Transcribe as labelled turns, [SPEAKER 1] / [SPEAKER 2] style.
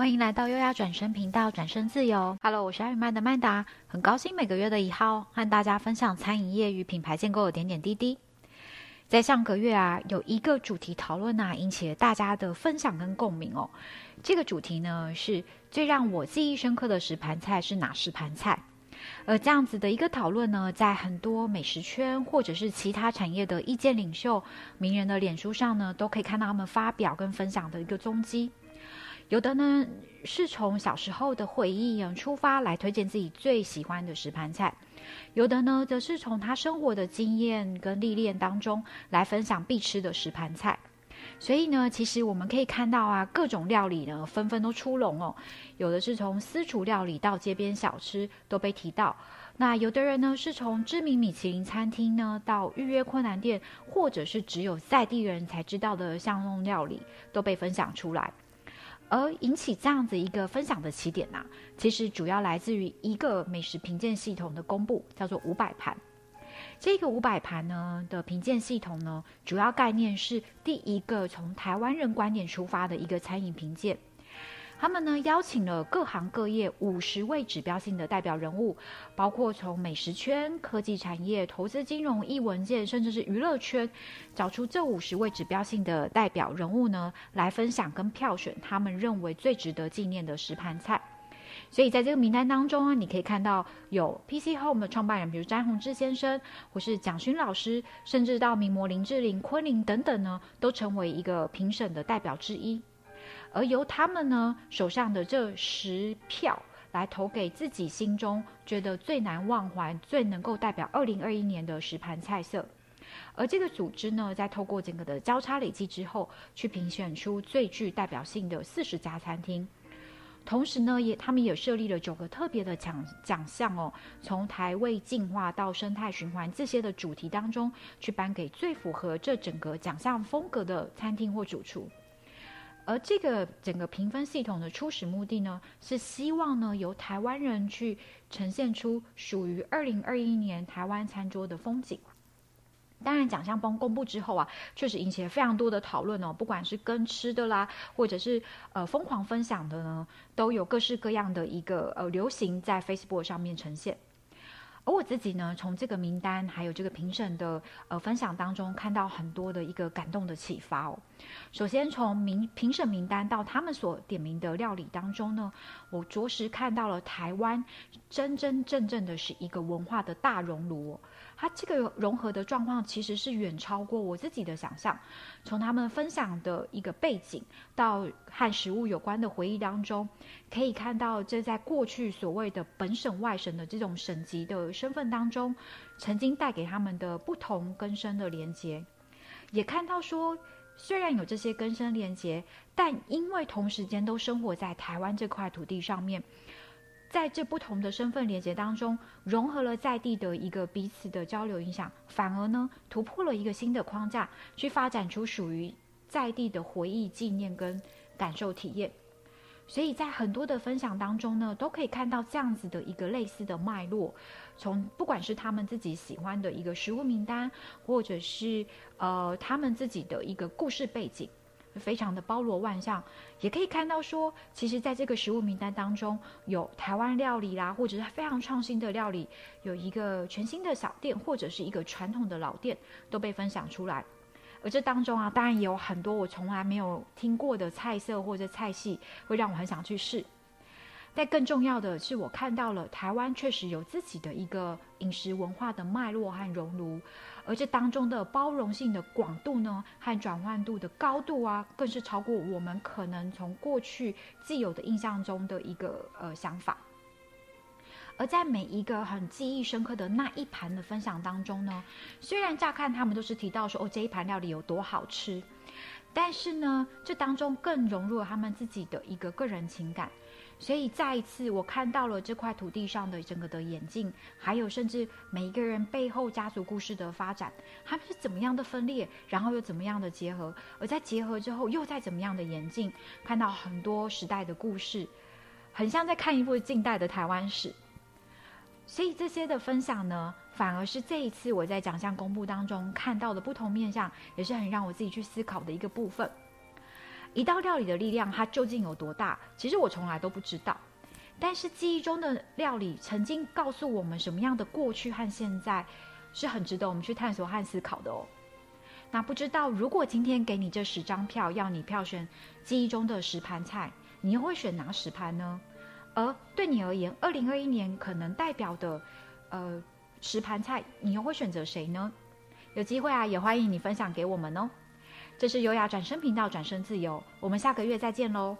[SPEAKER 1] 欢迎来到优雅转身频道，转身自由。Hello，我是艾宇曼的曼达，很高兴每个月的一号和大家分享餐饮业与品牌建构的点点滴滴。在上个月啊，有一个主题讨论啊，引起了大家的分享跟共鸣哦。这个主题呢，是最让我记忆深刻的十盘菜是哪十盘菜？而这样子的一个讨论呢，在很多美食圈或者是其他产业的意见领袖、名人的脸书上呢，都可以看到他们发表跟分享的一个踪迹。有的呢是从小时候的回忆出发来推荐自己最喜欢的食盘菜，有的呢则是从他生活的经验跟历练当中来分享必吃的食盘菜。所以呢，其实我们可以看到啊，各种料理呢纷纷都出笼哦。有的是从私厨料理到街边小吃都被提到，那有的人呢是从知名米其林餐厅呢到预约困难店，或者是只有在地人才知道的巷弄料理都被分享出来。而引起这样子一个分享的起点呐、啊，其实主要来自于一个美食评鉴系统的公布，叫做五百盘。这个五百盘呢的评鉴系统呢，主要概念是第一个从台湾人观点出发的一个餐饮评鉴。他们呢邀请了各行各业五十位指标性的代表人物，包括从美食圈、科技产业、投资金融、艺文界，甚至是娱乐圈，找出这五十位指标性的代表人物呢，来分享跟票选他们认为最值得纪念的十盘菜。所以在这个名单当中啊，你可以看到有 PC Home 的创办人，比如詹宏志先生，或是蒋勋老师，甚至到名模林志玲、昆凌等等呢，都成为一个评审的代表之一。而由他们呢手上的这十票来投给自己心中觉得最难忘怀、最能够代表二零二一年的十盘菜色，而这个组织呢，在透过整个的交叉累计之后，去评选出最具代表性的四十家餐厅，同时呢，也他们也设立了九个特别的奖奖项哦，从台味进化到生态循环这些的主题当中，去颁给最符合这整个奖项风格的餐厅或主厨。而这个整个评分系统的初始目的呢，是希望呢由台湾人去呈现出属于二零二一年台湾餐桌的风景。当然，奖项公公布之后啊，确实引起了非常多的讨论哦，不管是跟吃的啦，或者是呃疯狂分享的呢，都有各式各样的一个呃流行在 Facebook 上面呈现。而我自己呢，从这个名单还有这个评审的呃分享当中，看到很多的一个感动的启发哦。首先，从名评审名单到他们所点名的料理当中呢，我着实看到了台湾真真正正的是一个文化的大熔炉。它这个融合的状况其实是远超过我自己的想象。从他们分享的一个背景到和食物有关的回忆当中，可以看到这在过去所谓的本省外省的这种省级的身份当中，曾经带给他们的不同根深的连结。也看到说，虽然有这些根深连结，但因为同时间都生活在台湾这块土地上面。在这不同的身份连接当中，融合了在地的一个彼此的交流影响，反而呢突破了一个新的框架，去发展出属于在地的回忆、纪念跟感受体验。所以在很多的分享当中呢，都可以看到这样子的一个类似的脉络，从不管是他们自己喜欢的一个食物名单，或者是呃他们自己的一个故事背景。非常的包罗万象，也可以看到说，其实在这个食物名单当中，有台湾料理啦，或者是非常创新的料理，有一个全新的小店，或者是一个传统的老店，都被分享出来。而这当中啊，当然也有很多我从来没有听过的菜色或者菜系，会让我很想去试。但更重要的是，我看到了台湾确实有自己的一个饮食文化的脉络和熔炉，而这当中的包容性的广度呢，和转换度的高度啊，更是超过我们可能从过去既有的印象中的一个呃想法。而在每一个很记忆深刻的那一盘的分享当中呢，虽然乍看他们都是提到说哦，这一盘料理有多好吃，但是呢，这当中更融入了他们自己的一个个人情感。所以再一次，我看到了这块土地上的整个的演进，还有甚至每一个人背后家族故事的发展，他们是怎么样的分裂，然后又怎么样的结合，而在结合之后又再怎么样的演进，看到很多时代的故事，很像在看一部近代的台湾史。所以这些的分享呢，反而是这一次我在奖项公布当中看到的不同面向，也是很让我自己去思考的一个部分。一道料理的力量它究竟有多大？其实我从来都不知道。但是记忆中的料理曾经告诉我们什么样的过去和现在，是很值得我们去探索和思考的哦。那不知道如果今天给你这十张票，要你票选记忆中的十盘菜，你又会选哪十盘呢？而对你而言，二零二一年可能代表的，呃，十盘菜，你又会选择谁呢？有机会啊，也欢迎你分享给我们哦。这是优雅转身频道，转身自由，我们下个月再见喽。